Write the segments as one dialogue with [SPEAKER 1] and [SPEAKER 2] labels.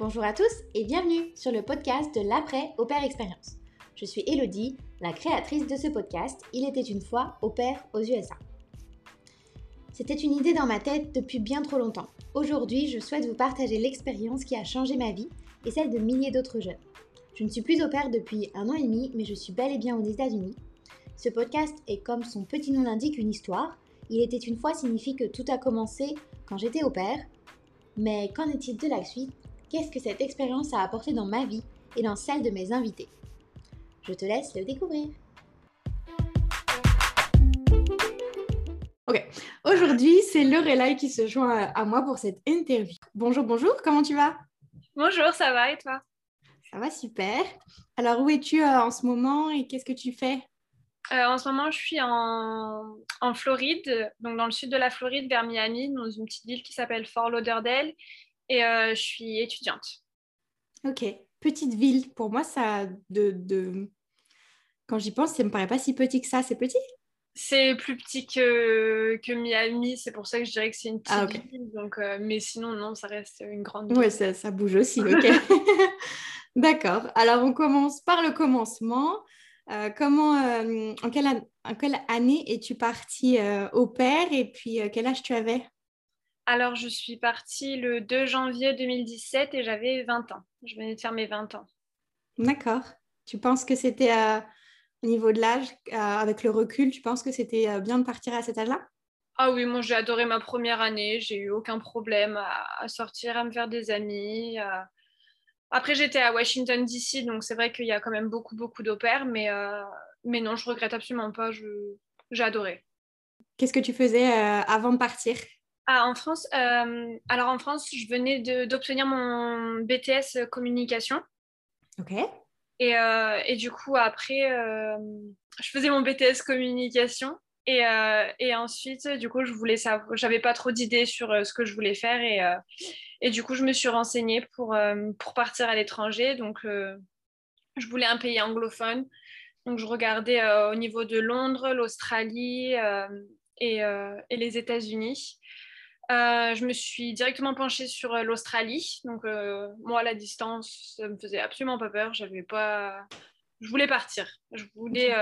[SPEAKER 1] bonjour à tous et bienvenue sur le podcast de l'après au père expérience. Je suis Elodie, la créatrice de ce podcast Il était une fois au père aux USA. C'était une idée dans ma tête depuis bien trop longtemps. Aujourd'hui, je souhaite vous partager l'expérience qui a changé ma vie et celle de milliers d'autres jeunes. Je ne suis plus au père depuis un an et demi, mais je suis bel et bien aux États-Unis. Ce podcast est comme son petit nom l'indique une histoire. Il était une fois signifie que tout a commencé quand j'étais au père. Mais qu'en est-il de la suite? Qu'est-ce que cette expérience a apporté dans ma vie et dans celle de mes invités. Je te laisse le découvrir. Ok, aujourd'hui c'est Lorelai qui se joint à moi pour cette interview. Bonjour, bonjour, comment tu vas?
[SPEAKER 2] Bonjour, ça va et toi?
[SPEAKER 1] Ça va super. Alors où es-tu euh, en ce moment et qu'est-ce que tu fais?
[SPEAKER 2] Euh, En ce moment, je suis en, en, Floride, donc dans le sud de la Floride, vers Miami, dans une petite ville qui s'appelle Fort Lauderdale et euh, je suis étudiante.
[SPEAKER 1] Ok, petite ville. Pour moi, ça, de, de... quand j'y pense, ça me paraît pas si petit que ça. C'est petit?
[SPEAKER 2] C'est plus petit que, que Miami. C'est pour ça que je dirais que c'est une petite ah, ville. Donc, euh, mais sinon, non, ça reste une grande ville.
[SPEAKER 1] Oui, ça, ça, bouge aussi. Ok. D'accord. Alors, on commence par le commencement. Euh, comment, en, quelle en, quelle année es-tu partie au père et puis quel âge tu avais?
[SPEAKER 2] Alors, je suis partie le 2 janvier 2017 et j'avais 20 ans. Je venais de faire mes 20 ans.
[SPEAKER 1] D'accord. Tu penses que c'était euh, au niveau de l'âge, euh, avec le recul, tu penses que c'était euh, bien de partir à cet âge-là?
[SPEAKER 2] Ah oui, moi j'ai adoré ma première année. J'ai eu aucun problème à, sortir, à me faire des amis. Après, j'étais à Washington DC, donc c'est vrai qu'il y a quand même beaucoup, beaucoup d'opères, mais, mais non, je regrette absolument pas. J'ai adoré.
[SPEAKER 1] Qu'est-ce que tu faisais avant de partir?
[SPEAKER 2] Ah, en France, euh, alors en France, je venais d'obtenir mon BTS communication.
[SPEAKER 1] Ok.
[SPEAKER 2] Et, euh, et du coup, après, euh, je faisais mon BTS communication. Et, et, ensuite, du coup, je voulais savoir, j'avais pas trop d'idées sur ce que je voulais faire. Et, et du coup, je me suis renseignée pour, pour partir à l'étranger. Donc, je voulais un pays anglophone. Donc, je regardais au niveau de Londres, l'Australie et, et les États-Unis. Euh, je me suis directement penchée sur euh, l'Australie. Donc, euh, moi, la distance, ça me faisait absolument pas peur. J'avais pas... Je voulais partir. Je voulais,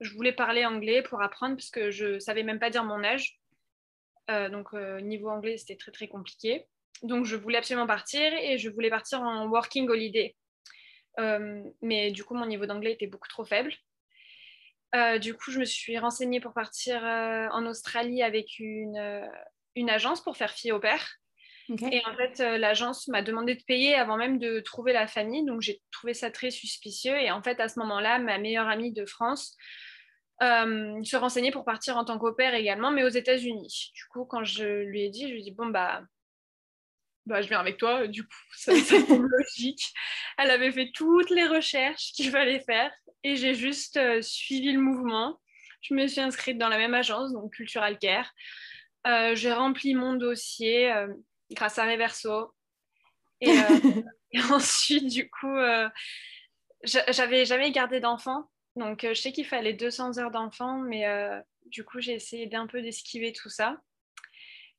[SPEAKER 2] je voulais parler anglais pour apprendre parce que je savais même pas dire mon âge. donc, niveau anglais, c'était très, très compliqué. Donc, je voulais absolument partir et je voulais partir en working holiday. mais du coup, mon niveau d'anglais était beaucoup trop faible. du coup, je me suis renseignée pour partir en Australie avec une, une agence pour faire fille au père. Et en fait, euh, l'agence m'a demandé de payer avant même de trouver la famille. Donc, j'ai trouvé ça très suspicieux. Et en fait, à ce moment-là, ma meilleure amie de France euh, se renseignait pour partir en tant qu'au père également, mais aux États-Unis. Du coup, quand je lui ai dit, je lui ai dit, bon, bah, bah je viens avec toi. Du coup, ça, semble logique. Elle avait fait toutes les recherches qu'il fallait faire. Et j'ai juste euh, suivi le mouvement. Je me suis inscrite dans la même agence, donc Cultural Care. Euh, j'ai rempli mon dossier euh, grâce à Reverso. Et, euh, ensuite, du coup, j'avais jamais gardé d'enfant. Donc, je sais qu'il fallait 200 heures d'enfant, mais du coup, j'ai essayé d'un peu d'esquiver tout ça.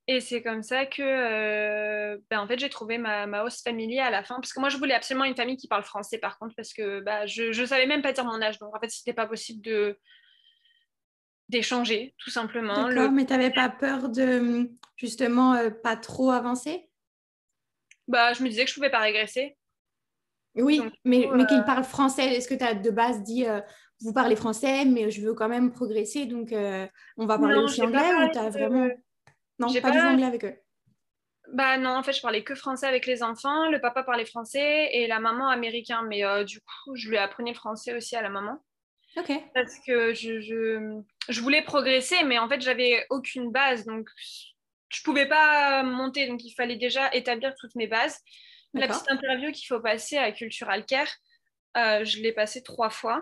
[SPEAKER 2] Et c'est comme ça que ben, en fait, j'ai trouvé ma, ma host family à la fin. Parce que moi, je voulais absolument une famille qui parle français, par contre, parce que bah, je ne savais même pas dire mon âge. Donc, en fait, c'était pas possible de, d'échanger, tout simplement.
[SPEAKER 1] D'accord, mais tu n'avais pas peur de, justement, euh, pas trop avancer?
[SPEAKER 2] Bah, je me disais que je pouvais pas régresser.
[SPEAKER 1] Oui, mais, mais qu'il euh, parle français, est-ce que tu as de base dit, euh, vous parlez français, mais je veux quand même progresser, donc on va parler aussi anglais ou tu as vraiment... Non, pas, pas du anglais avec eux
[SPEAKER 2] bah non, en fait, je parlais que français avec les enfants. Le papa parlait français et la maman américain. Mais du coup, je lui apprenais le français aussi à la maman. Parce que je, je, je, voulais progresser, mais en fait, j'avais aucune base. Donc, je pouvais pas monter. Donc, il fallait déjà établir toutes mes bases. La petite interview qu'il faut passer à Cultural Care, euh, je l'ai passée trois fois.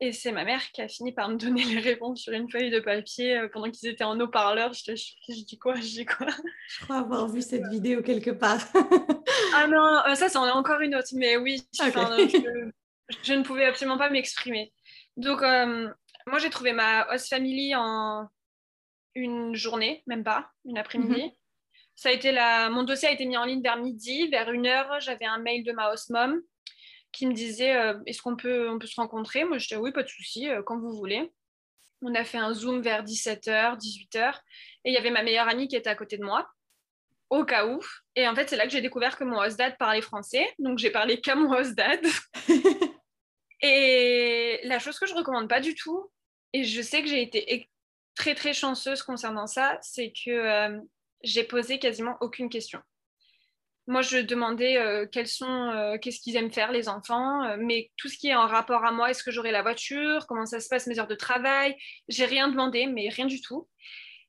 [SPEAKER 2] Et c'est ma mère qui a fini par me donner les réponses sur une feuille de papier euh, pendant qu'ils étaient en haut-parleur. Je, je, dis quoi Je dis quoi?
[SPEAKER 1] Je crois avoir vu cette vidéo quelque part.
[SPEAKER 2] ah non, euh, ça, c'en est encore une autre. Mais oui, je, je ne pouvais absolument pas m'exprimer. Donc, euh, moi, j'ai trouvé ma host family en une journée, même pas, une après-midi. Mhm. Ça a été la... Mon dossier a été mis en ligne vers midi. Vers une heure, j'avais un mail de ma host mom qui me disait Est-ce qu'on peut, on peut se rencontrer? Moi, je disais Oui, pas de souci, quand vous voulez. On a fait un Zoom vers 17h, 18h. Et il y avait ma meilleure amie qui était à côté de moi, au cas où. Et en fait, c'est là que j'ai découvert que mon host dad parlait français. Donc, j'ai parlé qu'à mon host dad. et la chose que je recommande pas du tout, et je sais que j'ai été très, très chanceuse concernant ça, c'est que euh, j'ai posé quasiment aucune question. Moi, je demandais euh, quels sont, euh, qu'est-ce qu'ils aiment faire les enfants, mais tout ce qui est en rapport à moi, est-ce que j'aurai la voiture, comment ça se passe mes heures de travail, j'ai rien demandé, mais rien du tout.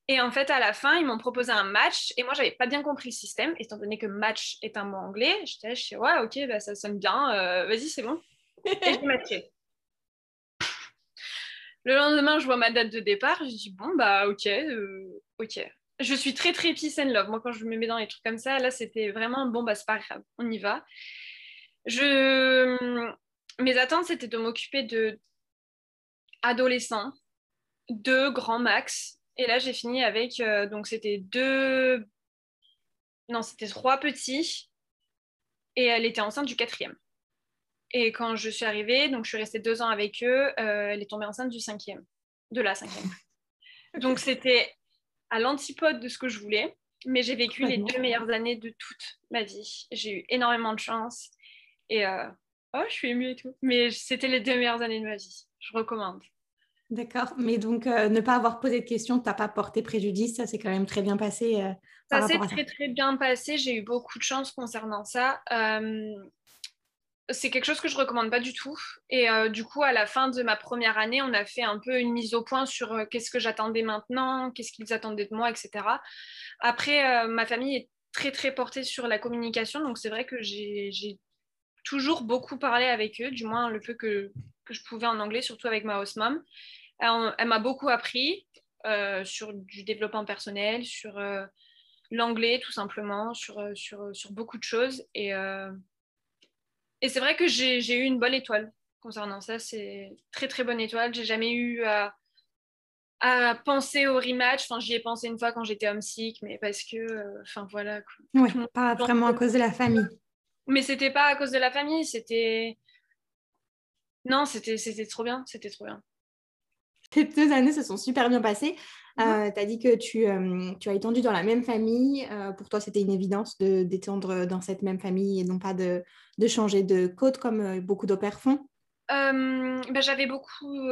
[SPEAKER 2] Et en fait, à la fin, ils m'ont proposé un match. Et moi, j'avais pas bien compris le système, étant donné que match est un mot anglais. J'étais, je suis ouais, ok, bah, ça sonne bien. Vas-y, c'est bon. Et j'ai matché. Le lendemain, je vois ma date de départ. Je dis, bon, bah, ok, ok je suis très très peace and love. Moi, quand je me mets dans les trucs comme ça, là, c'était vraiment bon, bah, c'est pas grave, on y va. Je... Mes attentes, c'était de m'occuper de adolescents, deux grands max. Et là, j'ai fini avec, euh, donc c'était deux, non, c'était trois petits. Et elle était enceinte du quatrième. Et quand je suis arrivée, donc je suis restée deux ans avec eux, euh, elle est tombée enceinte du cinquième, de la cinquième. Donc c'était à l'antipode de ce que je voulais, mais j'ai vécu les deux meilleures années de toute ma vie. J'ai eu énormément de chance et euh, oh, je suis émue et tout. Mais c'était les deux meilleures années de ma vie. Je recommande.
[SPEAKER 1] D'accord, mais donc euh, ne pas avoir posé de questions, t'as pas porté préjudice, ça s'est quand même très bien passé. Euh,
[SPEAKER 2] ça s'est très très bien passé, j'ai eu beaucoup de chance concernant ça c'est quelque chose que je recommande pas du tout. Et euh, du coup, à la fin de ma première année, on a fait un peu une mise au point sur euh, qu'est-ce que j'attendais maintenant, qu'est-ce qu'ils attendaient de moi, etc. Après, euh, ma famille est très très portée sur la communication, donc c'est vrai que j'ai toujours beaucoup parlé avec eux, du moins le peu que, je pouvais en anglais, surtout avec ma host mom. Elle, m'a beaucoup appris sur du développement personnel, sur l'anglais tout simplement, sur, sur, sur, beaucoup de choses. Et et c'est vrai que j'ai eu une bonne étoile concernant ça. C'est très très bonne étoile. J'ai jamais eu à, à, penser au rematch. Enfin, j'y ai pensé une fois quand j'étais homesick, mais parce que, euh, enfin voilà.
[SPEAKER 1] Oui, pas vraiment à cause de la famille.
[SPEAKER 2] Mais c'était pas à cause de la famille, c'était. Non, c'était trop bien, c'était trop bien.
[SPEAKER 1] Ces deux années se sont super bien passées. Euh, tu as dit que tu, euh, tu, as étendu dans la même famille. Euh, pour toi, c'était une évidence d'étendre dans cette même famille et non pas de, de changer de côte comme beaucoup d'opères font?
[SPEAKER 2] Ben, J'avais beaucoup,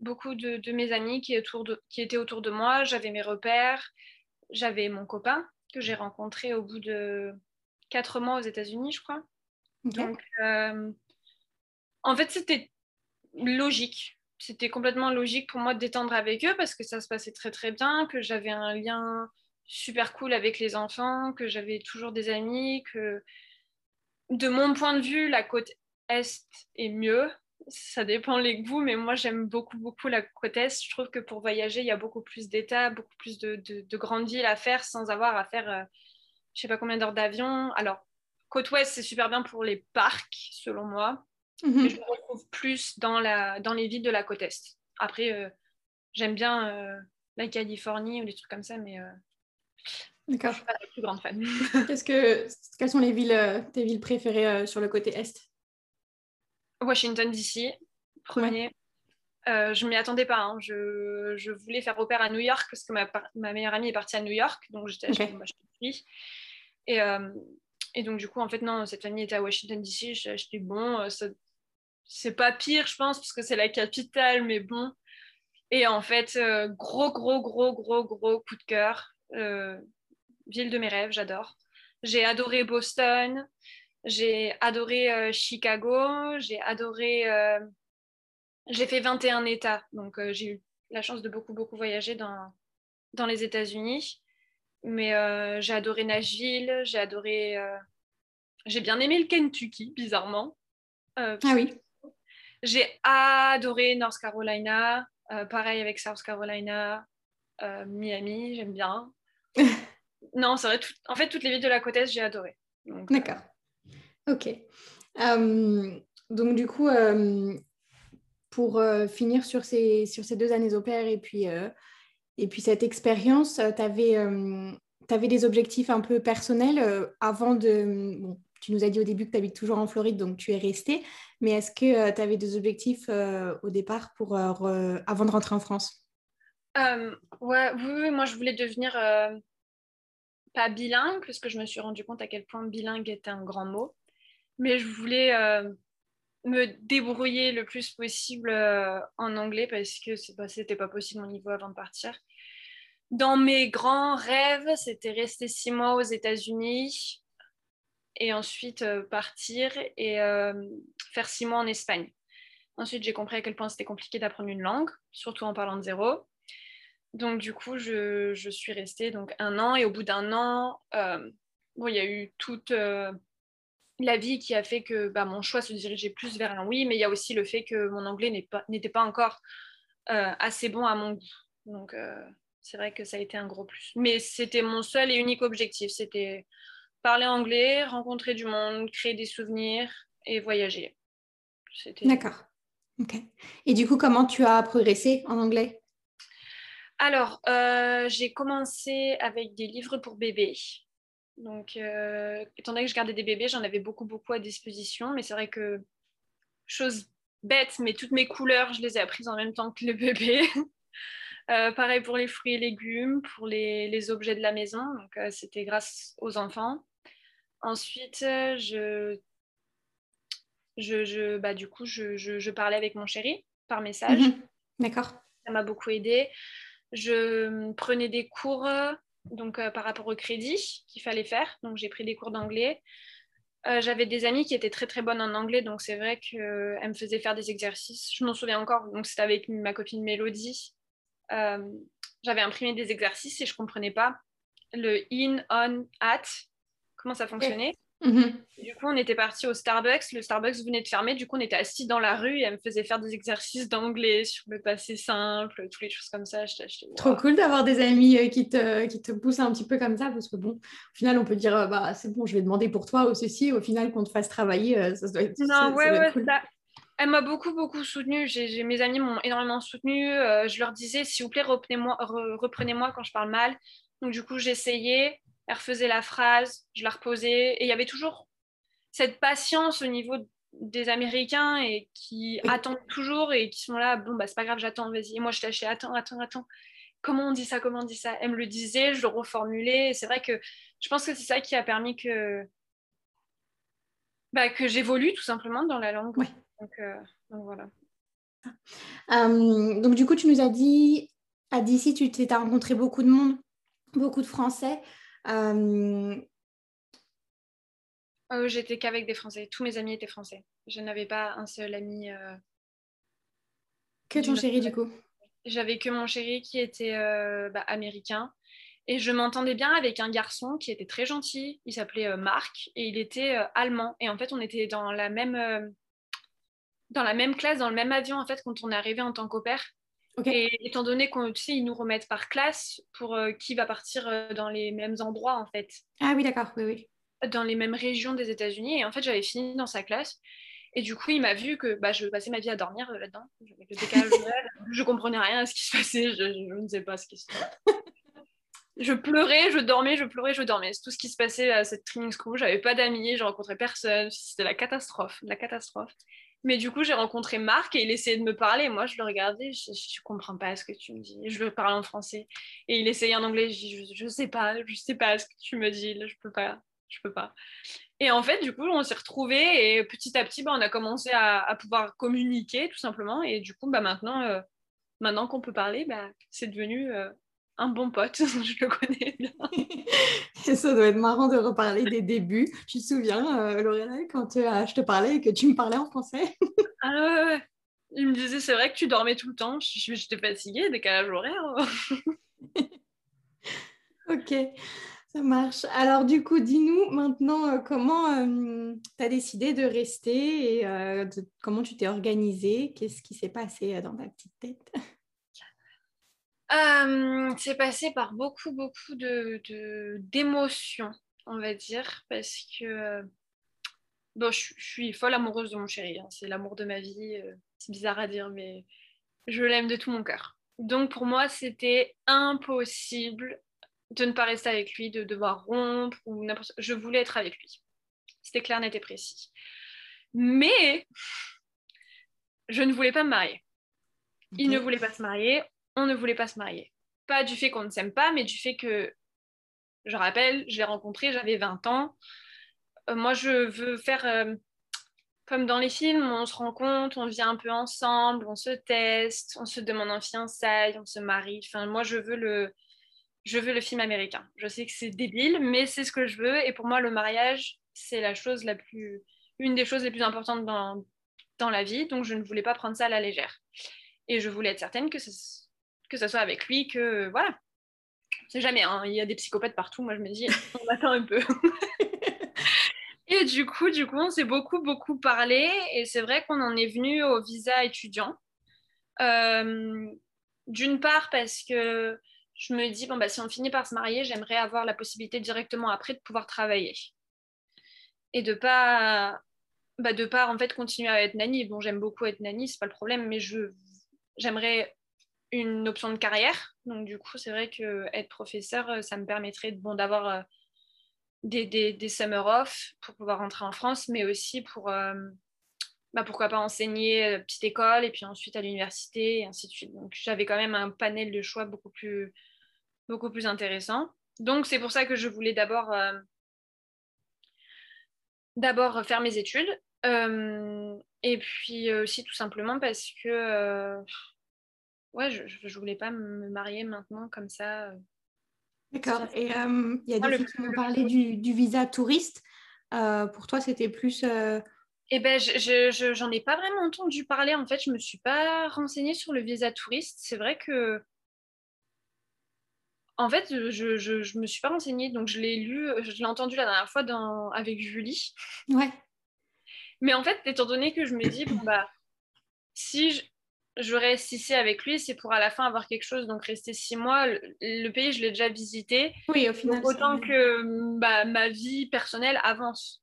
[SPEAKER 2] beaucoup de, de, mes amis qui, autour de, qui étaient autour de moi. J'avais mes repères. J'avais mon copain que j'ai rencontré au bout de quatre mois aux États-Unis, je crois. Donc, en fait, c'était logique c'était complètement logique pour moi d'étendre avec eux parce que ça se passait très très bien, que j'avais un lien super cool avec les enfants, que j'avais toujours des amis, que de mon point de vue, la côte Est est mieux. Ça dépend les goûts, mais moi j'aime beaucoup beaucoup la côte Est. Je trouve que pour voyager, il y a beaucoup plus d'états, beaucoup plus de, de, grandes villes à faire sans avoir à faire euh, je sais pas combien d'heures d'avion. Alors, côte Ouest, c'est super bien pour les parcs, selon moi. Mhm. je me retrouve plus dans, la, dans les villes de la côte Est. Après, euh, j'aime bien euh, la Californie ou des trucs comme ça, mais euh,
[SPEAKER 1] D'accord.
[SPEAKER 2] je suis pas la plus grande fan.
[SPEAKER 1] Qu'est-ce que, quelles sont les villes, tes villes préférées sur le côté Est?
[SPEAKER 2] Washington, D.C., premier. je ne m'y attendais pas. Hein. Je, je, voulais faire opère à New York parce que ma, ma, meilleure amie est partie à New York, donc j'étais okay. je Et, et donc, du coup, en fait, non, cette famille était à Washington, D.C. J'étais bon, ça, c'est pas pire, je pense, parce que c'est la capitale, mais bon. Et en fait, euh, gros, gros, gros, gros, gros coup de cœur. Euh, ville de mes rêves, j'adore. J'ai adoré Boston, j'ai adoré euh, Chicago, j'ai adoré. j'ai fait 21 États, donc j'ai eu la chance de beaucoup, beaucoup voyager dans, dans les États-Unis. Mais j'ai adoré Nashville, j'ai adoré. j'ai bien aimé le Kentucky, bizarrement.
[SPEAKER 1] ah oui.
[SPEAKER 2] J'ai adoré North Carolina, euh, pareil avec South Carolina, euh, Miami, j'aime bien. non, c'est vrai, en fait, toutes les villes de la côte Est, j'ai adoré.
[SPEAKER 1] Euh, D'accord. Ok. donc, du coup, pour finir sur ces, sur ces deux années au pair et puis, et puis cette expérience, tu avais des objectifs un peu personnels avant de... Bon, tu nous as dit au début que tu habites toujours en Floride, donc tu es resté. Mais est-ce que tu avais des objectifs au départ pour, avant de rentrer en France?
[SPEAKER 2] Ouais, oui, moi je voulais devenir pas bilingue, parce que je me suis rendu compte à quel point bilingue était un grand mot. Mais je voulais me débrouiller le plus possible en anglais parce que c'était pas possible mon niveau avant de partir. Dans mes grands rêves, c'était rester six mois aux États-Unis et ensuite partir et faire six mois en Espagne. Ensuite, j'ai compris à quel point c'était compliqué d'apprendre une langue, surtout en parlant de zéro. Donc, du coup, je, je suis restée donc, un an et au bout d'un an, bon, il y a eu toute la vie qui a fait que bah, mon choix se dirigeait plus vers un oui, mais il y a aussi le fait que mon anglais n'était pas, pas, encore euh, assez bon à mon goût. Donc, euh, c'est vrai que ça a été un gros plus. Mais c'était mon seul et unique objectif. C'était parler anglais, rencontrer du monde, créer des souvenirs et voyager.
[SPEAKER 1] D'accord. Ok. Et du coup, comment tu as progressé en anglais?
[SPEAKER 2] Alors, euh, j'ai commencé avec des livres pour bébés. Donc, euh, étant donné que je gardais des bébés, j'en avais beaucoup, beaucoup à disposition. Mais c'est vrai que, chose bête, mais toutes mes couleurs, je les ai apprises en même temps que le bébé. Euh, pareil pour les fruits et légumes, pour les, objets de la maison. Donc, euh, c'était grâce aux enfants. Ensuite, je, je, bah, du coup, je, parlais avec mon chéri par message. Mhm.
[SPEAKER 1] D'accord.
[SPEAKER 2] Ça m'a beaucoup aidé. Je prenais des cours donc euh, par rapport au crédit qu'il fallait faire. Donc j'ai pris des cours d'anglais. Euh, j'avais des amies qui étaient très très bonnes en anglais, donc c'est vrai qu'elles me faisaient faire des exercices. Je m'en souviens encore, donc c'était avec ma copine Mélodie. Euh, j'avais imprimé des exercices et je ne comprenais pas le in, on, at, comment ça fonctionnait. Mhm. Du coup, on était parti au Starbucks. Le Starbucks venait de fermer. Du coup, on était assis dans la rue et elle me faisait faire des exercices d'anglais sur le passé simple, toutes les choses comme ça.
[SPEAKER 1] Trop cool d'avoir des amis euh, qui te, qui te poussent un petit peu comme ça parce que, bon, au final, on peut dire euh, bah, c'est bon, je vais demander pour toi ou ceci. Au final, qu'on te fasse travailler, euh, ça doit être.
[SPEAKER 2] Non, ouais, ouais, ça... Elle m'a beaucoup, beaucoup soutenue. J'ai, mes amis m'ont énormément soutenue. je leur disais, s'il vous plaît, reprenez-moi, reprenez-moi quand je parle mal. Donc, du coup, j'essayais elle refaisait la phrase, je la reposais. Et il y avait toujours cette patience au niveau des Américains et qui attendent toujours et qui sont là, bon, bah, c'est pas grave, j'attends, vas-y. Et moi, je tâchais, attends, attends, attends. Comment on dit ça Comment on dit ça? Elle me le disait, je le reformulais. C'est vrai que je pense que c'est ça qui a permis que, bah, que j'évolue tout simplement dans la langue. Donc, euh, donc, voilà.
[SPEAKER 1] Euh, donc, du coup, tu nous as dit, à DC, tu t'es rencontré beaucoup de monde, beaucoup de Français. Euh,
[SPEAKER 2] oh, j'étais qu'avec des Français. Tous mes amis étaient français. Je n'avais pas un seul ami. Euh,
[SPEAKER 1] que ton chéri, du coup
[SPEAKER 2] J'avais que mon chéri qui était euh, bah, américain. Et je m'entendais bien avec un garçon qui était très gentil. Il s'appelait Marc et il était allemand. Et en fait, on était dans la même dans la même classe, dans le même avion en fait quand on est arrivé en tant Et étant donné qu'on tu sais, ils nous remettent par classe pour euh, qui va partir euh, dans les mêmes endroits en fait.
[SPEAKER 1] Ah oui, d'accord, oui, oui.
[SPEAKER 2] Dans les mêmes régions des États-Unis. Et en fait, j'avais fini dans sa classe. Et du coup, il m'a vu que bah, je passais ma vie à dormir euh, là-dedans. Avec le décalage je comprenais rien à ce qui se passait. Je, je, ne sais pas ce qui se passait. je pleurais, je dormais, je pleurais, je dormais. C'est tout ce qui se passait à cette training school. J'avais pas d'amis, je rencontrais personne. C'était la catastrophe, la catastrophe. Mais du coup, j'ai rencontré Marc et il essayait de me parler. Moi, je le regardais, je ne comprends pas ce que tu me dis. Je lui parlais en français. Et il essayait en anglais. Je je, ne sais pas, je sais pas ce que tu me dis. je peux pas, je peux pas. Et en fait, du coup, on s'est retrouvés et petit à petit, bah, on a commencé à, pouvoir communiquer tout simplement. Et du coup, bah, maintenant, euh, maintenant qu'on peut parler, bah, c'est devenu euh, un bon pote, je le connais bien.
[SPEAKER 1] ça doit être marrant de reparler des débuts. Tu te souviens, euh, Lorelai, quand euh, je te parlais et que tu me parlais en français?
[SPEAKER 2] Ah ouais, Il me disait, c'est vrai que tu dormais tout le temps. J'étais fatiguée, décalage horaire.
[SPEAKER 1] ok, ça marche. Alors du coup, dis-nous maintenant euh, comment tu as décidé de rester et comment tu t'es organisée? Qu'est-ce qui s'est passé dans ta petite tête?
[SPEAKER 2] Euh, c'est passé par beaucoup, beaucoup de, d'émotions, on va dire, parce que bon, je, suis folle amoureuse de mon chéri. Hein. c'est l'amour de ma vie. Euh, c'est bizarre à dire, mais je l'aime de tout mon cœur. Donc pour moi, c'était impossible de ne pas rester avec lui, de devoir rompre ou n'importe. Je voulais être avec lui. C'était clair, net et précis. Mais je ne voulais pas me marier. Il ne voulait pas se marier, ne voulait pas se marier. Pas du fait qu'on ne s'aime pas, mais du fait que, je rappelle, je l'ai rencontré, j'avais 20 ans. Euh, moi, je veux faire euh, comme dans les films, on se rencontre, on vit un peu ensemble, on se teste, on se demande en fiançailles, on se marie. Enfin, moi, je veux le, je veux le film américain. Je sais que c'est débile, mais c'est ce que je veux. Et pour moi, le mariage, c'est la chose la plus, une des choses les plus importantes dans, dans la vie. Donc, je ne voulais pas prendre ça à la légère. Et je voulais être certaine que ce, que ça soit avec lui, que voilà. C'est jamais, hein. il y a des psychopathes partout. Moi, je me dis, on attend un peu. et du coup, du coup, on s'est beaucoup, beaucoup parlé. Et c'est vrai qu'on en est venu au visa étudiant. Euh, d'une part, parce que je me dis, bon, bah, si on finit par se marier, j'aimerais avoir la possibilité directement après de pouvoir travailler. Et de pas, bah, de pas en fait continuer à être nanny. Bon, j'aime beaucoup être nanny, c'est pas le problème, mais je, j'aimerais une option de carrière. Donc, du coup, c'est vrai que être professeur, ça me permettrait bon, d'avoir euh, des, des, summer off pour pouvoir rentrer en France, mais aussi pour, euh, bah, pourquoi pas enseigner petite école et puis ensuite à l'université et ainsi de suite. Donc, j'avais quand même un panel de choix beaucoup plus beaucoup plus intéressant. Donc c'est pour ça que je voulais d'abord euh, d'abord faire mes études. Euh, et puis aussi tout simplement parce que euh, ouais, je, je, voulais pas me marier maintenant comme ça.
[SPEAKER 1] D'accord. Et il y a des gens qui m'ont parlé du, du, visa touriste. pour toi, c'était plus.
[SPEAKER 2] Eh ben, je, je, j'en ai pas vraiment entendu parler. En fait, je me suis pas renseignée sur le visa touriste. C'est vrai que en fait, je, ne me suis pas renseignée, donc je l'ai lu, je l'ai entendu la dernière fois dans, avec Julie.
[SPEAKER 1] Ouais.
[SPEAKER 2] Mais en fait, étant donné que je me dis, bon, bah, si je, reste ici avec lui, c'est pour à la fin avoir quelque chose, donc rester six mois. Le, pays, je l'ai déjà visité.
[SPEAKER 1] Oui, au final.
[SPEAKER 2] autant que bah, ma vie personnelle avance.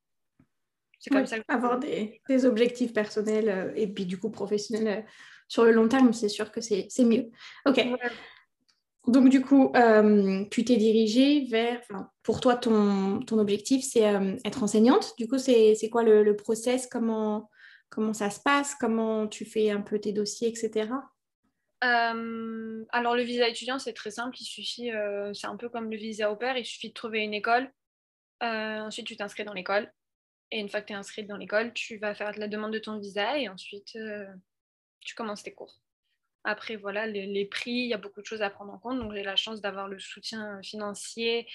[SPEAKER 1] C'est comme ça. avoir des, objectifs personnels euh, et puis du coup professionnels euh, sur le long terme, c'est sûr que c'est mieux. Ok. Donc, du coup, euh, tu t'es dirigée vers, pour toi, ton, ton objectif, c'est être enseignante. Du coup, c'est quoi le, le, process? Comment, comment ça se passe? Comment tu fais un peu tes dossiers, etc.
[SPEAKER 2] Euh, alors, le visa étudiant, c'est très simple. Il suffit, c'est un peu comme le visa au père, il suffit de trouver une école. ensuite, tu t'inscris dans l'école. Et une fois que tu es inscrite dans l'école, tu vas faire la demande de ton visa et ensuite, tu commences tes cours. Après, voilà, les, prix, il y a beaucoup de choses à prendre en compte. Donc, j'ai la chance d'avoir le soutien financier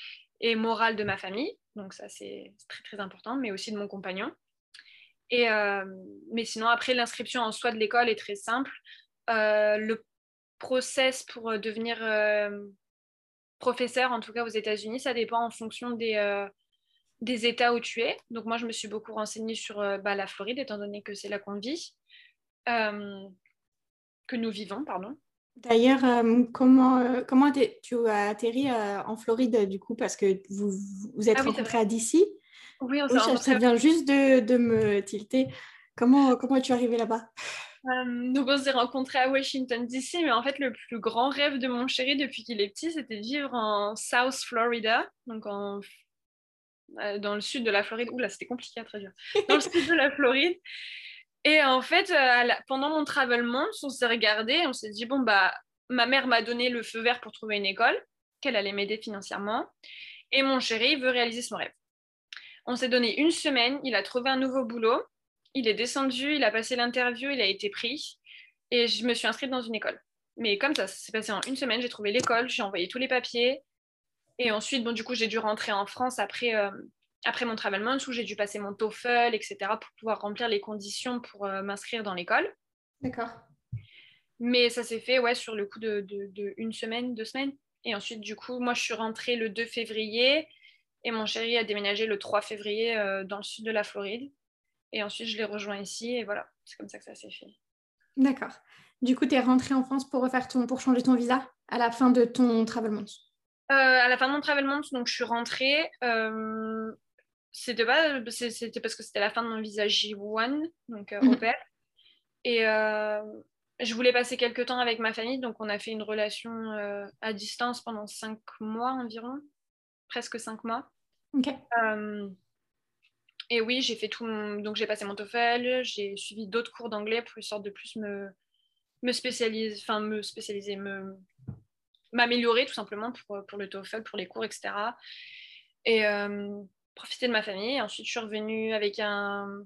[SPEAKER 2] et moral de ma famille. Donc, ça, c'est très, très important, mais aussi de mon compagnon. Et, euh, mais sinon, après, l'inscription en soi de l'école est très simple. Euh, le process pour devenir euh, professeur, en tout cas aux États-Unis, ça dépend en fonction des, des États où tu es. Donc, moi, je me suis beaucoup renseignée sur bah, la Floride, étant donné que c'est là qu'on vit que nous vivons, pardon.
[SPEAKER 1] D'ailleurs, euh, comment, euh, comment tu as atterri en Floride du coup parce que vous vous êtes ah rencontrés à DC
[SPEAKER 2] Oui, on
[SPEAKER 1] oui, ça, vient juste de, de, me tilter. Comment, comment es-tu arrivée là-bas?
[SPEAKER 2] Donc on s'est rencontrés à Washington DC, mais en fait le plus grand rêve de mon chéri depuis qu'il est petit, c'était de vivre en South Florida, donc en dans le sud de la Floride. Ouh là, c'était compliqué à traduire. Dans le sud de la Floride. Et en fait, euh, pendant mon travel month, on s'est regardé, on s'est dit bon bah ma mère m'a donné le feu vert pour trouver une école, qu'elle allait m'aider financièrement, et mon chéri veut réaliser son rêve. On s'est donné une semaine, il a trouvé un nouveau boulot, il est descendu, il a passé l'interview, il a été pris, et je me suis inscrite dans une école. Mais comme ça, ça s'est passé en une semaine, j'ai trouvé l'école, j'ai envoyé tous les papiers, et ensuite, bon, du coup, j'ai dû rentrer en France après, euh, après mon travel month où j'ai dû passer mon TOEFL, etc., pour pouvoir remplir les conditions pour euh, m'inscrire dans l'école.
[SPEAKER 1] D'accord.
[SPEAKER 2] Mais ça s'est fait ouais, sur le coup de, de, une semaine, deux semaines. Et ensuite, du coup, moi, je suis rentrée le 2 février et mon chéri a déménagé le 3 février euh, dans le sud de la Floride. Et ensuite, je l'ai rejoint ici et voilà, c'est comme ça que ça s'est fait.
[SPEAKER 1] D'accord. Du coup, tu es rentrée en France pour, refaire ton, pour changer ton visa à la fin de ton travel month?
[SPEAKER 2] Euh, À la fin de mon travel month, donc je suis rentrée. C'était pas, c'était parce que c'était la fin de mon visa J1, donc euh, au père. Et, euh, je voulais passer quelques temps avec ma famille, donc on a fait une relation euh, à distance pendant cinq mois environ, presque cinq mois. Euh, et oui, j'ai fait tout. Donc j'ai passé mon TOEFL, j'ai suivi d'autres cours d'anglais pour une sorte de plus me, me spécialiser, enfin me spécialiser, me m'améliorer tout simplement pour, pour le TOEFL, pour les cours, etc. Et euh, profiter de ma famille. ensuite, je suis revenue avec un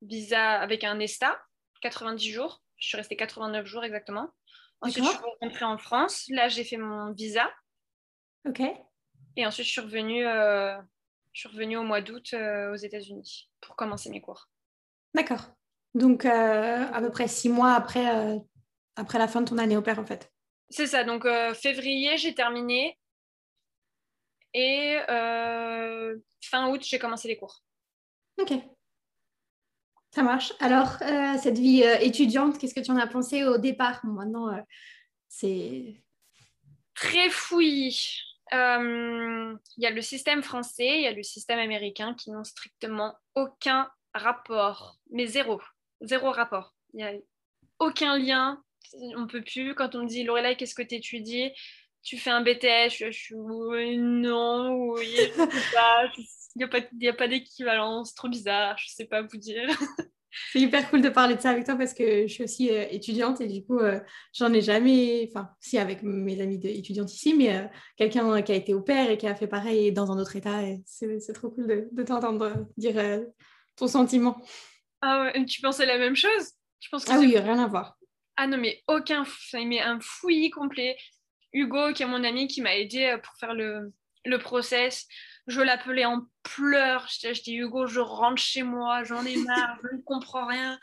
[SPEAKER 2] visa, avec un ESTA, 90 jours. Je suis restée 89 jours exactement. Ensuite, je suis rentrée en France. Là, j'ai fait mon visa.
[SPEAKER 1] Ok.
[SPEAKER 2] Et ensuite, je suis revenue, euh, je suis revenue au mois d'août euh, aux États-Unis pour commencer mes cours.
[SPEAKER 1] D'accord. Donc, euh, à peu près six mois après, après la fin de ton année au père, en fait.
[SPEAKER 2] C'est ça. Donc, février, j'ai terminé. Et fin août, j'ai commencé les cours.
[SPEAKER 1] Ok. Ça marche. Alors, euh, cette vie euh, étudiante, qu'est-ce que tu en as pensé au départ? Maintenant, euh, c'est...
[SPEAKER 2] Très fouillis. Il y a le système français, il y a le système américain qui n'ont strictement aucun rapport, mais zéro, zéro rapport. Il n'y a aucun lien. On ne peut plus, quand on me dit Lorelai, qu'est-ce que tu étudies tu fais un BTS, je, non, oui, je il n'y a pas, pas d'équivalence, trop bizarre, je sais pas vous dire.
[SPEAKER 1] C'est hyper cool de parler de ça avec toi parce que je suis aussi euh, étudiante et du coup, euh, j'en ai jamais, enfin, si avec mes amis étudiantes ici, mais euh, quelqu'un qui a été au père et qui a fait pareil dans un autre état. C'est trop cool de, de t'entendre dire ton sentiment.
[SPEAKER 2] Ah ouais, tu pensais la même chose?
[SPEAKER 1] Je pense que Ah oui, rien à voir.
[SPEAKER 2] Ah non, mais aucun, mais un fouillis complet. Hugo, qui est mon ami, qui m'a aidé pour faire le, le process. Je l'appelais en pleurs. Je, dis Hugo, je rentre chez moi, j'en ai marre, je ne comprends rien.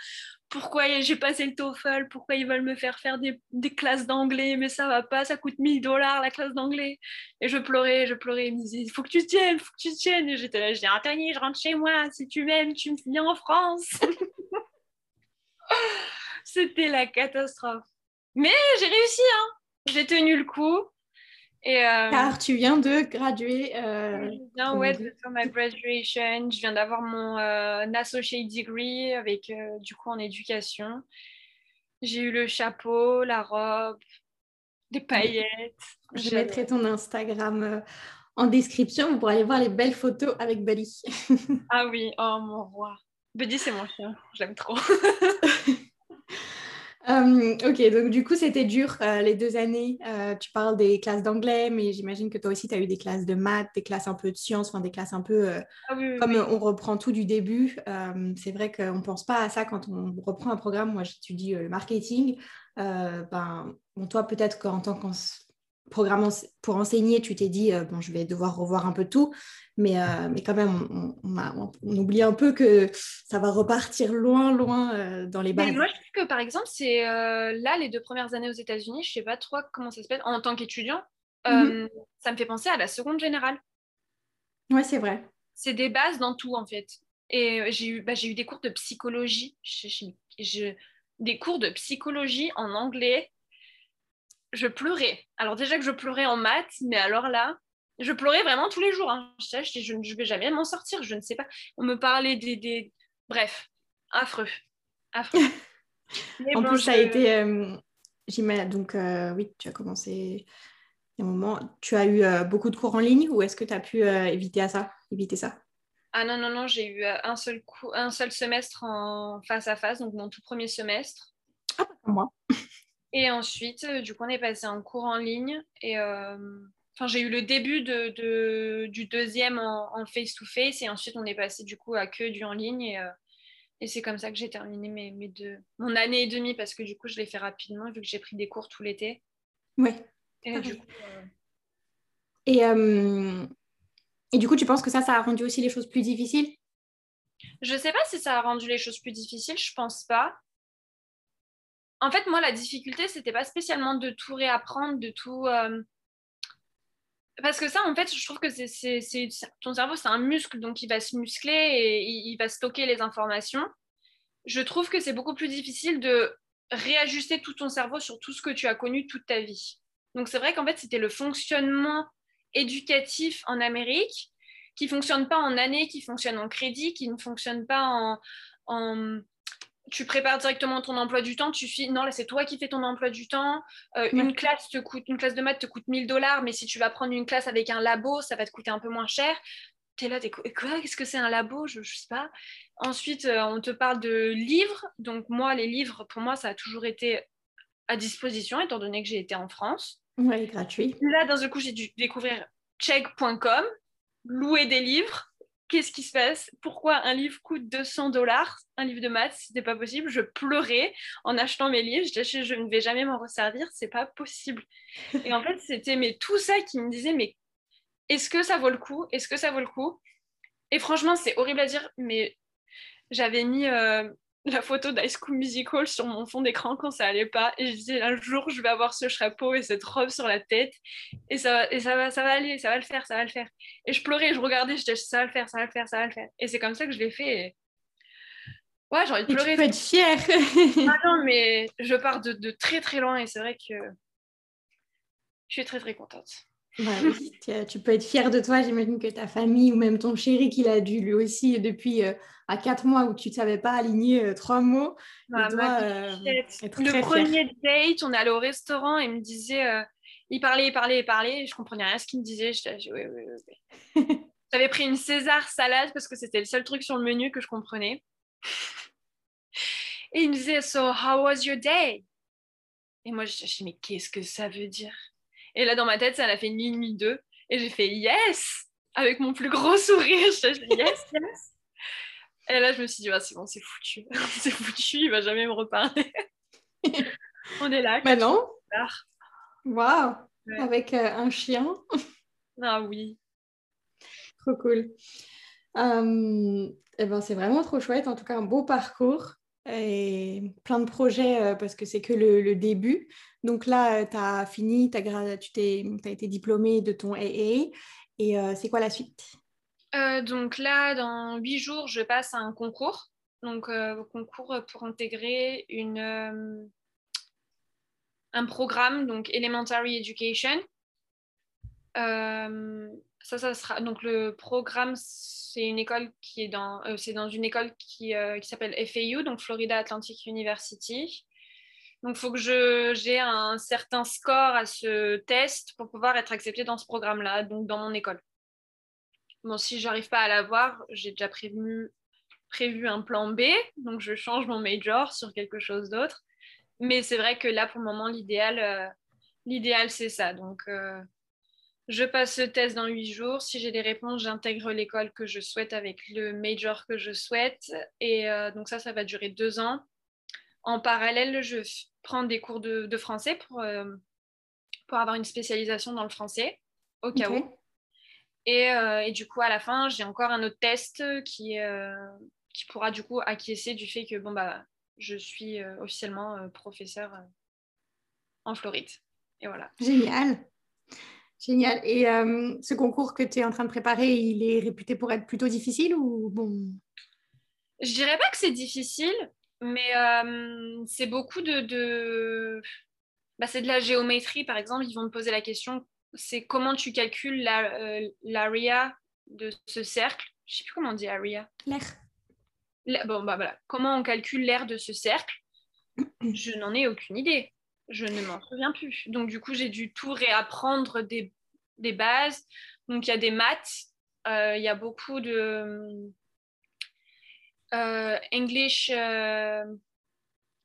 [SPEAKER 2] Pourquoi j'ai passé le TOEFL? Pourquoi ils veulent me faire faire des, des classes d'anglais? Mais ça va pas, ça coûte 1000 dollars la classe d'anglais. Et je pleurais, je pleurais. Ils me disaient, il faut que tu tiennes, il faut que tu tiennes. Et j'étais là, je dis, Anthony, je rentre chez moi. Si tu m'aimes, tu me viens en France. C'était la catastrophe. Mais j'ai réussi, hein j'ai tenu le coup. Et,
[SPEAKER 1] euh, Car tu viens de graduer. Euh,
[SPEAKER 2] je viens ouais, de faire ma graduation. Je viens d'avoir mon euh, associate degree avec du coup en éducation. J'ai eu le chapeau, la robe, des paillettes.
[SPEAKER 1] Je mettrai ton Instagram en description. Vous pourrez aller voir les belles photos avec Buddy.
[SPEAKER 2] ah oui, oh mon roi. Buddy, c'est mon chien. J'aime trop.
[SPEAKER 1] Euh, ok, donc du coup, c'était dur euh, les deux années. Euh, tu parles des classes d'anglais, mais j'imagine que toi aussi, tu as eu des classes de maths, des classes un peu de sciences, enfin des classes un peu ah comme on reprend tout du début. c'est vrai qu'on ne pense pas à ça quand on reprend un programme. Moi, j'étudie le marketing. ben, bon, toi, peut-être qu'en tant programme pour enseigner, tu t'es dit, bon, je vais devoir revoir un peu tout. Mais, euh, mais quand même, on, oublie un peu que ça va repartir loin, loin euh, dans les bases.
[SPEAKER 2] moi, je trouve que par exemple, c'est euh, là, les deux premières années aux États-Unis, je ne sais pas trop comment ça se passe, en tant qu'étudiant, mhm. ça me fait penser à la seconde générale.
[SPEAKER 1] Ouais, c'est vrai.
[SPEAKER 2] C'est des bases dans tout, en fait. Et j'ai eu, bah, eu des cours de psychologie, des cours de psychologie en anglais. Je pleurais. Alors déjà que je pleurais en maths, mais alors là, je pleurais vraiment tous les jours. Hein. Je, je, ne vais jamais m'en sortir, je ne sais pas. On me parlait des. Bref, affreux. Affreux.
[SPEAKER 1] en plus, ça a été. Euh, donc, euh, oui, tu as commencé un moment. Tu as eu euh, beaucoup de cours en ligne ou est-ce que tu as pu éviter, à ça, éviter ça?
[SPEAKER 2] Ah non, non, non, j'ai eu un, seul coup, un seul semestre en face à face, donc mon tout premier semestre.
[SPEAKER 1] Ah, pas moi.
[SPEAKER 2] Et ensuite, du coup, on est passé en cours en ligne et Enfin, j'ai eu le début de, du deuxième en face-to-face et ensuite on est passé du coup à que du en ligne et, euh, et c'est comme ça que j'ai terminé mes, mes, deux, mon année et demie parce que du coup je l'ai fait rapidement vu que j'ai pris des cours tout l'été.
[SPEAKER 1] Oui. Et, du coup, euh, et, euh, et, du coup, tu penses que ça, ça a rendu aussi les choses plus difficiles?
[SPEAKER 2] Je sais pas si ça a rendu les choses plus difficiles, je pense pas. En fait, moi, la difficulté, c'était pas spécialement de tout réapprendre, de tout parce que ça, en fait, je trouve que c'est, ton cerveau, c'est un muscle, donc il va se muscler et il, va stocker les informations. Je trouve que c'est beaucoup plus difficile de réajuster tout ton cerveau sur tout ce que tu as connu toute ta vie. Donc c'est vrai qu'en fait, c'était le fonctionnement éducatif en Amérique qui fonctionne pas en année, qui fonctionne en crédit, qui ne fonctionne pas en, tu prépares directement ton emploi du temps, tu fais non là c'est toi qui fais ton emploi du temps. Euh, une classe te coûte une classe de maths te coûte 1000 dollars, mais si tu vas prendre une classe avec un labo, ça va te coûter un peu moins cher. Tu es là, es quoi Qu'est-ce que c'est un labo? Je ne sais pas. Ensuite, euh, on te parle de livres. Donc moi, les livres, pour moi, ça a toujours été à disposition, étant donné que j'ai été en France.
[SPEAKER 1] Oui, gratuit.
[SPEAKER 2] Là, d'un seul coup, j'ai dû découvrir check.com, louer des livres qu'est-ce qui se passe? Pourquoi un livre coûte 200 dollars Un livre de maths, c'était pas possible? Je pleurais en achetant mes livres. Je disais, je ne vais jamais m'en resservir, c'est pas possible. Et en fait, c'était tout ça qui me disait, mais est-ce que ça vaut le coup? Est-ce que ça vaut le coup? Et franchement, c'est horrible à dire, mais j'avais mis euh, la photo d'High School Musical sur mon fond d'écran quand ça allait pas. Et je disais, un jour, je vais avoir ce chapeau et cette robe sur la tête. Et ça, va, et ça, va, ça va aller, ça va le faire, ça va le faire. Et je pleurais, je regardais, je disais, ça va le faire, ça va le faire, ça va le faire. Et c'est comme ça que je l'ai fait. Ouais, j'ai envie de pleurer.
[SPEAKER 1] tu peux être fière.
[SPEAKER 2] ah non, mais je pars de, de très très loin et c'est vrai que je suis très très contente.
[SPEAKER 1] Tu, peux être fière de toi. J'imagine que ta famille ou même ton chéri qui l'a dû lui aussi depuis euh, à quatre mois où tu ne savais pas aligner euh, trois mots.
[SPEAKER 2] Euh, le premier date, on allé au restaurant et il me disait, il parlait, il parlait, il parlait. Et je comprenais rien à ce qu'il me disait. J'avais pris une César salade parce que c'était le seul truc sur le menu que je comprenais. et il me disait, So, how was your day? Et moi, je me mais qu'est-ce que ça veut dire? Et là, dans ma tête, ça a fait une ni deux. Et j'ai fait yes avec mon plus gros sourire. Je dit yes, yes. Et là, je me suis dit, ah, c'est bon, c'est foutu. c'est foutu, il va jamais me reparler. On est là.
[SPEAKER 1] Mais non. Waouh. Avec euh, un chien.
[SPEAKER 2] ah oui.
[SPEAKER 1] Trop cool. Euh, eh ben, c'est vraiment trop chouette. En tout cas, un beau parcours et plein de projets euh, parce que c'est que le, début. Donc là, euh, tu as fini, tu as été diplômé de ton AA. Et euh, c'est quoi la suite?
[SPEAKER 2] Donc là, dans huit jours, je passe à un concours. Donc, concours pour intégrer une, un programme, donc Elementary Education. ça, ça sera. Donc, le programme, c'est une école qui est dans, euh, c'est dans une école qui, euh, qui s'appelle FAU, donc Florida Atlantic University. Donc, il faut que j'ai un certain score à ce test pour pouvoir être accepté dans ce programme-là, donc dans mon école. Bon, si je n'arrive pas à l'avoir, j'ai déjà prévu, un plan B, donc je change mon major sur quelque chose d'autre. Mais c'est vrai que là, pour le moment, l'idéal, euh, l'idéal c'est ça. Donc, je passe ce test dans huit jours. Si j'ai des réponses, j'intègre l'école que je souhaite avec le major que je souhaite. Et euh, donc ça, ça va durer deux ans. En parallèle, je prends des cours de, français pour, euh, pour avoir une spécialisation dans le français, au cas où. Et, euh, et, du coup, à la fin, j'ai encore un autre test qui, qui pourra du coup acquiescer du fait que bon, bah, je suis officiellement professeur en Floride. Et voilà.
[SPEAKER 1] Génial. Génial. Et euh, ce concours que tu es en train de préparer, il est réputé pour être plutôt difficile ou bon?
[SPEAKER 2] Je dirais pas que c'est difficile, mais euh, c'est beaucoup de. Bah, c'est de la géométrie, par exemple. Ils vont me poser la question c'est comment tu calcules euh, l'area de ce cercle? Je sais plus comment on dit area.
[SPEAKER 1] L'air.
[SPEAKER 2] Bon, bah voilà. Comment on calcule l'air de ce cercle? Je n'en ai aucune idée je ne m'en souviens plus. Donc, du coup, j'ai dû tout réapprendre des, bases. Donc, il y a des maths, euh, il y a beaucoup de euh, English euh,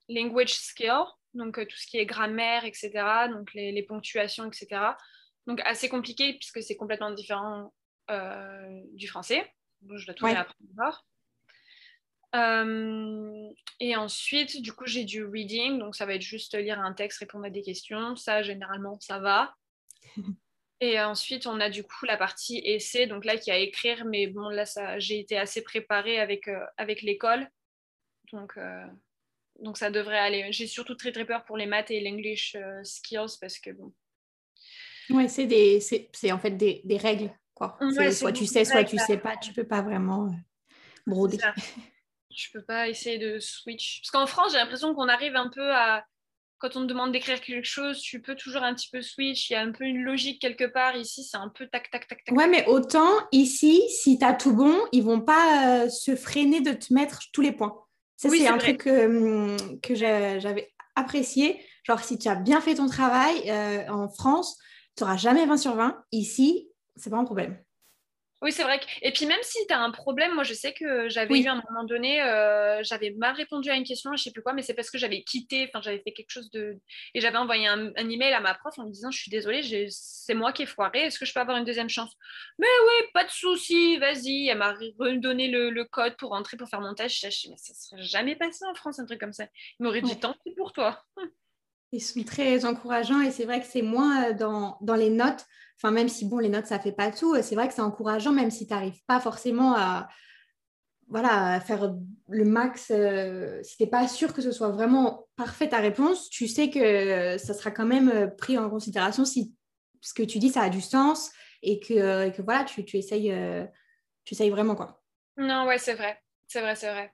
[SPEAKER 2] language skill, donc tout ce qui est grammaire, etc., donc les, ponctuations, etc. Donc, assez compliqué puisque c'est complètement différent du français. Donc, je dois tout réapprendre. Euh, et ensuite, du coup, j'ai du reading, donc ça va être juste lire un texte, répondre à des questions. Ça, généralement, ça va. Et ensuite, on a du coup la partie essai, donc là, qui a à écrire, mais bon, là, ça, j'ai été assez préparée avec, euh, avec l'école. Donc, euh, donc, ça devrait aller. J'ai surtout très, très peur pour les maths et l'English skills parce que bon.
[SPEAKER 1] Ouais, c'est, des, c'est, c'est en fait des, des règles, quoi. soit tu sais, soit tu sais pas, tu peux pas vraiment broder.
[SPEAKER 2] Je peux pas essayer de switch. Parce qu'en France, j'ai l'impression qu'on arrive un peu à. Quand on te demande d'écrire quelque chose, tu peux toujours un petit peu switch. Il y a un peu une logique quelque part. Ici, c'est un peu tac, tac, tac, tac.
[SPEAKER 1] Ouais, mais autant ici, si tu as tout bon, ils vont pas euh, se freiner de te mettre tous les points. Ça, c'est un truc que, que j'avais apprécié. Genre, si tu as bien fait ton travail en France, tu n'auras jamais 20 sur 20. Ici, c'est pas un problème.
[SPEAKER 2] Oui, c'est vrai. Et puis même si tu as un problème, moi je sais que j'avais eu à un moment donné, euh, j'avais mal répondu à une question, je sais plus quoi, mais c'est parce que j'avais quitté, enfin j'avais fait quelque chose de... Et j'avais envoyé un, email à ma prof en me disant, je suis désolée, c'est moi qui ai foiré, est-ce que je peux avoir une deuxième chance? Mais oui, pas de souci, vas-y. Elle m'a redonné le, code pour rentrer, pour faire mon tâche. Je mais ça serait jamais passé en France, un truc comme ça. Il m'aurait dit, tant pis pour toi.
[SPEAKER 1] Ils sont très encourageants et c'est vrai que c'est moins euh, dans, dans les notes Enfin, même si, bon, les notes, ça fait pas tout, c'est vrai que c'est encourageant, même si tu n'arrives pas forcément à, voilà, faire le max. Euh, si tu n'es pas sûr que ce soit vraiment parfait ta réponse, tu sais que ça sera quand même euh, pris en considération si ce que tu dis, ça a du sens et que, que voilà, tu, tu essayes, euh, tu essayes vraiment. quoi.
[SPEAKER 2] Non, ouais, c'est vrai. C'est vrai, c'est vrai.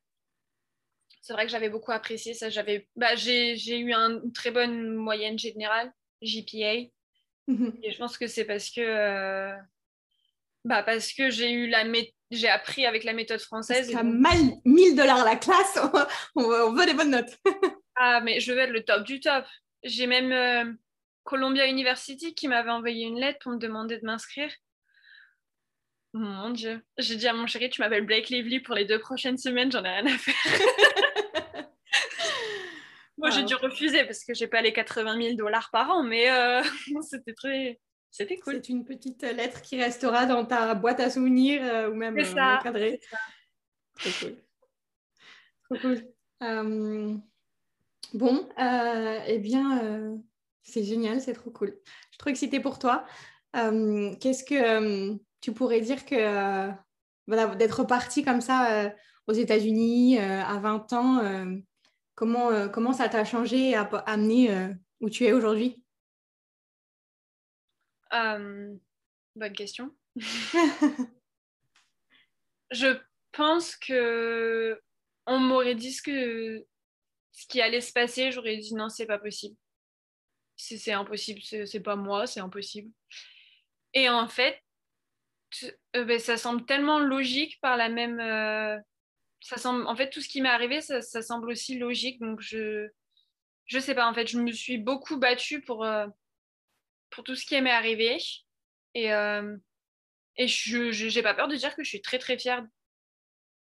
[SPEAKER 2] C'est vrai que j'avais beaucoup apprécié ça. J'avais, bah, j'ai eu une très bonne moyenne générale, JPA. Mhm. Et je pense que c'est parce que, euh, bah parce que j'ai eu la j'ai appris avec la méthode française.
[SPEAKER 1] Parce mal 1000 dollars la classe, on, veut des bonnes notes.
[SPEAKER 2] ah, mais je veux être le top du top. J'ai même euh, Columbia University qui m'avait envoyé une lettre pour me demander de m'inscrire. Mon Dieu. J'ai dit à mon chéri, tu m'appelles Blake Lively pour les deux prochaines semaines, j'en ai rien à faire. Moi, j'ai dû refuser parce que j'ai pas les 80 000 dollars par an, mais euh, c'était très. C'était cool.
[SPEAKER 1] C'est une petite lettre qui restera dans ta boîte à souvenirs euh, ou même euh, encadrée. Trop cool. Trop cool. bon, eh bien, c'est génial, c'est trop cool. Je suis trop excitée pour toi. Qu'est-ce que tu pourrais dire que voilà, d'être partie comme ça aux États-Unis à 20 ans Comment, euh, comment ça t'a changé et amené euh, où tu es aujourd'hui?
[SPEAKER 2] Euh, Bonne question. je pense que on m'aurait dit ce, que, ce qui allait se passer, j'aurais dit non, c'est pas possible. C'est impossible, c'est pas moi, c'est impossible. Et en fait, ben, ça semble tellement logique par la même ça semble, en fait, tout ce qui m'est arrivé, ça, semble aussi logique. Donc, je je sais pas, en fait, je me suis beaucoup battue pour, euh, pour tout ce qui m'est arrivé. Et, euh, et je n'ai pas peur de dire que je suis très, très fière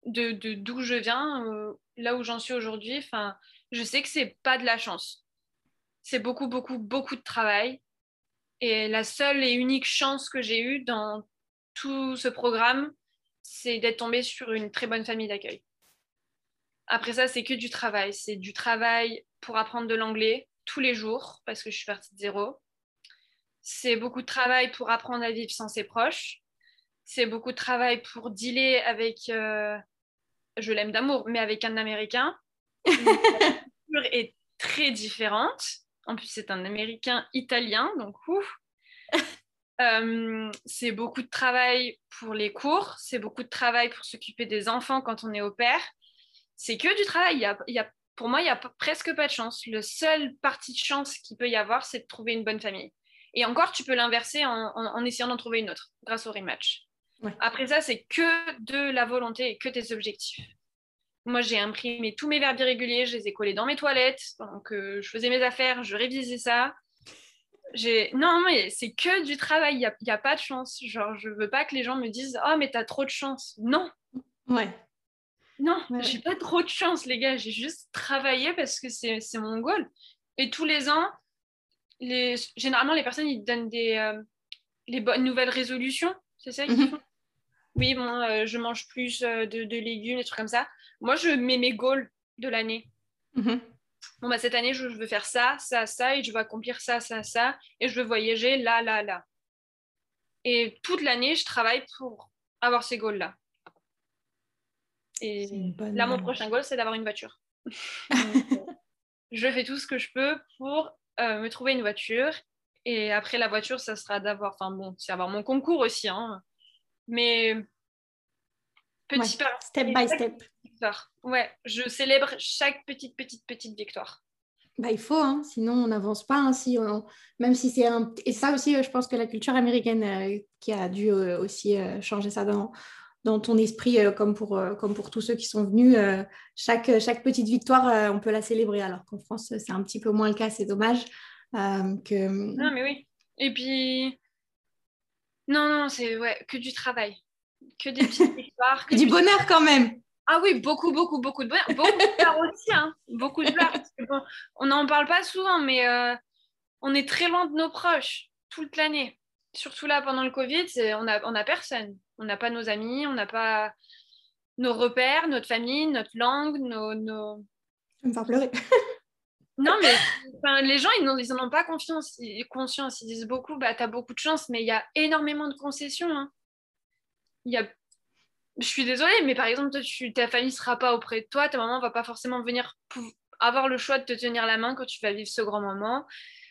[SPEAKER 2] de d'où je viens, euh, là où j'en suis aujourd'hui. Enfin, je sais que c'est pas de la chance. C'est beaucoup, beaucoup, beaucoup de travail. Et la seule et unique chance que j'ai eue dans tout ce programme, c'est d'être tombée sur une très bonne famille d'accueil. Après ça, c'est que du travail. C'est du travail pour apprendre de l'anglais tous les jours parce que je suis partie de zéro. C'est beaucoup de travail pour apprendre à vivre sans ses proches. C'est beaucoup de travail pour dealer avec, euh, je l'aime d'amour, mais avec un Américain. La culture est très différente. En plus, c'est un Américain italien, donc ouf. Euh, c'est beaucoup de travail pour les cours, c'est beaucoup de travail pour s'occuper des enfants quand on est au père. C'est que du travail. Il y a, pour moi, il n'y a presque pas de chance. Le seul parti de chance qu'il peut y avoir, c'est de trouver une bonne famille. Et encore, tu peux l'inverser en, essayant d'en trouver une autre grâce au rematch. Après ça, c'est que de la volonté et que tes objectifs. Moi, j'ai imprimé tous mes verbes irréguliers, je les ai collés dans mes toilettes. Donc, je faisais mes affaires, je révisais ça non mais c'est que du travail. Il n'y a, pas de chance. Genre je veux pas que les gens me disent oh mais t'as trop de chance. Non.
[SPEAKER 1] Ouais.
[SPEAKER 2] Non j'ai pas trop de chance les gars. J'ai juste travaillé parce que c'est mon goal. Et tous les ans les généralement les personnes ils donnent des euh, les bonnes nouvelles résolutions. C'est ça qu'ils mhm. font? Oui bon euh, je mange plus euh, de, de, légumes des trucs comme ça. Moi je mets mes goals de l'année. Mhm bon, bah, cette année, je, veux faire ça, ça, ça, et je veux accomplir ça, ça, ça, et je veux voyager là, là, là. Et toute l'année, je travaille pour avoir ces goals-là. Et là, mon prochain goal, c'est d'avoir une voiture. je fais tout ce que je peux pour euh, me trouver une voiture. Et après la voiture, ça sera d'avoir, enfin bon, c'est avoir mon concours aussi. Hein. Mais
[SPEAKER 1] petit ouais, Step by step.
[SPEAKER 2] Ouais, je célèbre chaque petite, petite, petite victoire.
[SPEAKER 1] Bah, il faut, hein, sinon on n'avance pas. Hein, si Même si c'est un. Et ça aussi, je pense que la culture américaine euh, qui a dû euh, aussi euh, changer ça dans, dans ton esprit, comme, pour, comme pour tous ceux qui sont venus, chaque, chaque petite victoire, on peut la célébrer, alors qu'en France, c'est un petit peu moins le cas, c'est dommage. que...
[SPEAKER 2] Non, mais oui. Et puis, non, non, c'est ouais, que du travail, que des petites victoires.
[SPEAKER 1] Que du, bonheur quand même.
[SPEAKER 2] Ah oui, beaucoup, beaucoup, beaucoup de bonheur. Beaucoup de pleurs aussi, hein. Beaucoup de pleurs. on n'en parle pas souvent, mais euh, on est très loin de nos proches toute l'année. Surtout là, pendant le Covid, on n'a on a personne. On n'a pas nos amis, on n'a pas nos repères, notre famille, notre langue, nos... nos...
[SPEAKER 1] me faire pleurer.
[SPEAKER 2] Non, mais les gens, ils n'en ont pas confiance, conscience. Ils disent beaucoup, bah, tu as beaucoup de chance, mais il y a énormément de concessions. Hein. Je suis désolée, mais par exemple, ta famille ne sera pas auprès de toi, ta maman ne va pas forcément venir avoir le choix de te tenir la main quand tu vas vivre ce grand moment.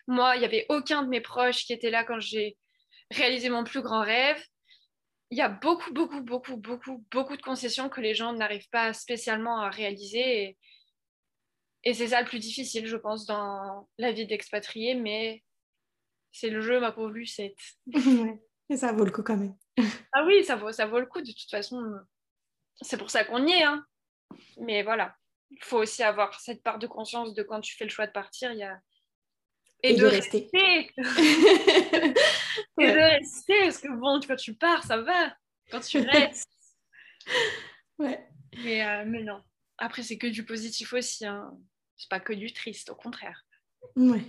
[SPEAKER 2] Moi, il n'y avait aucun de mes proches qui était là quand j'ai réalisé mon plus grand rêve. Il y a beaucoup, beaucoup, beaucoup, beaucoup, beaucoup de concessions que les gens n'arrivent pas spécialement à réaliser. Et c'est ça le plus difficile, je pense, dans la vie d'expatrié, mais c'est le jeu, ma pauvre Lucette.
[SPEAKER 1] Et ça vaut le coup quand même.
[SPEAKER 2] ah oui, ça vaut, ça vaut le coup, de toute façon. C'est pour ça qu'on y est. Hein. Mais voilà, il faut aussi avoir cette part de conscience de quand tu fais le choix de partir, il y a...
[SPEAKER 1] Et, de, rester.
[SPEAKER 2] et de rester, parce que bon, quand tu pars, ça va. Quand tu restes.
[SPEAKER 1] ouais.
[SPEAKER 2] Mais, euh, mais non. Après, c'est que du positif aussi. Hein c'est pas que du triste, au contraire.
[SPEAKER 1] Ouais.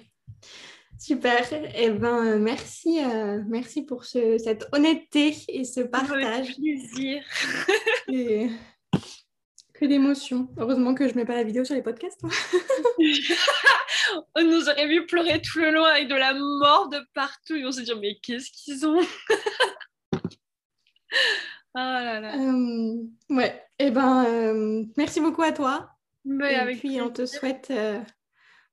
[SPEAKER 1] Super. Eh ben, euh, merci, euh, merci pour ce, cette honnêteté et ce partage.
[SPEAKER 2] plaisir.
[SPEAKER 1] Que d'émotions. Heureusement que je mets pas la vidéo sur les podcasts. Hein.
[SPEAKER 2] on nous aurait vu pleurer tout le long avec de la mort de partout et on se dit mais qu'est-ce qu'ils ont? Ah là là.
[SPEAKER 1] Euh, ouais. Eh ben, merci beaucoup à toi.
[SPEAKER 2] et
[SPEAKER 1] puis, on te souhaite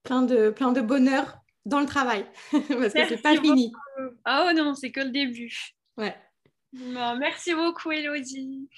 [SPEAKER 1] plein, de, plein de bonheur dans le travail, parce que c'est pas fini.
[SPEAKER 2] Ah oh non, c'est que le début.
[SPEAKER 1] Ouais.
[SPEAKER 2] merci beaucoup, Elodie.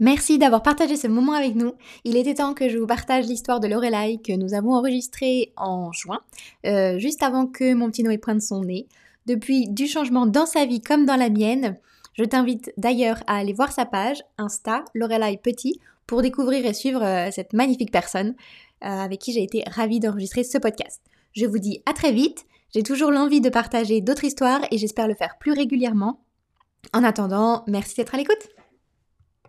[SPEAKER 1] Merci d'avoir partagé ce moment avec nous. Il était temps que je vous partage l'histoire de Lorelai que nous avons enregistrée en juin, euh, juste avant que mon petit Noé prenne son nez. Depuis du changement dans sa vie comme dans la mienne, je t'invite d'ailleurs à aller voir sa page Insta Lorelai Petit pour découvrir et suivre euh, cette magnifique personne euh, avec qui j'ai été ravie d'enregistrer ce podcast. Je vous dis à très vite. J'ai toujours l'envie de partager d'autres histoires et j'espère le faire plus régulièrement. En attendant, merci d'être à l'écoute.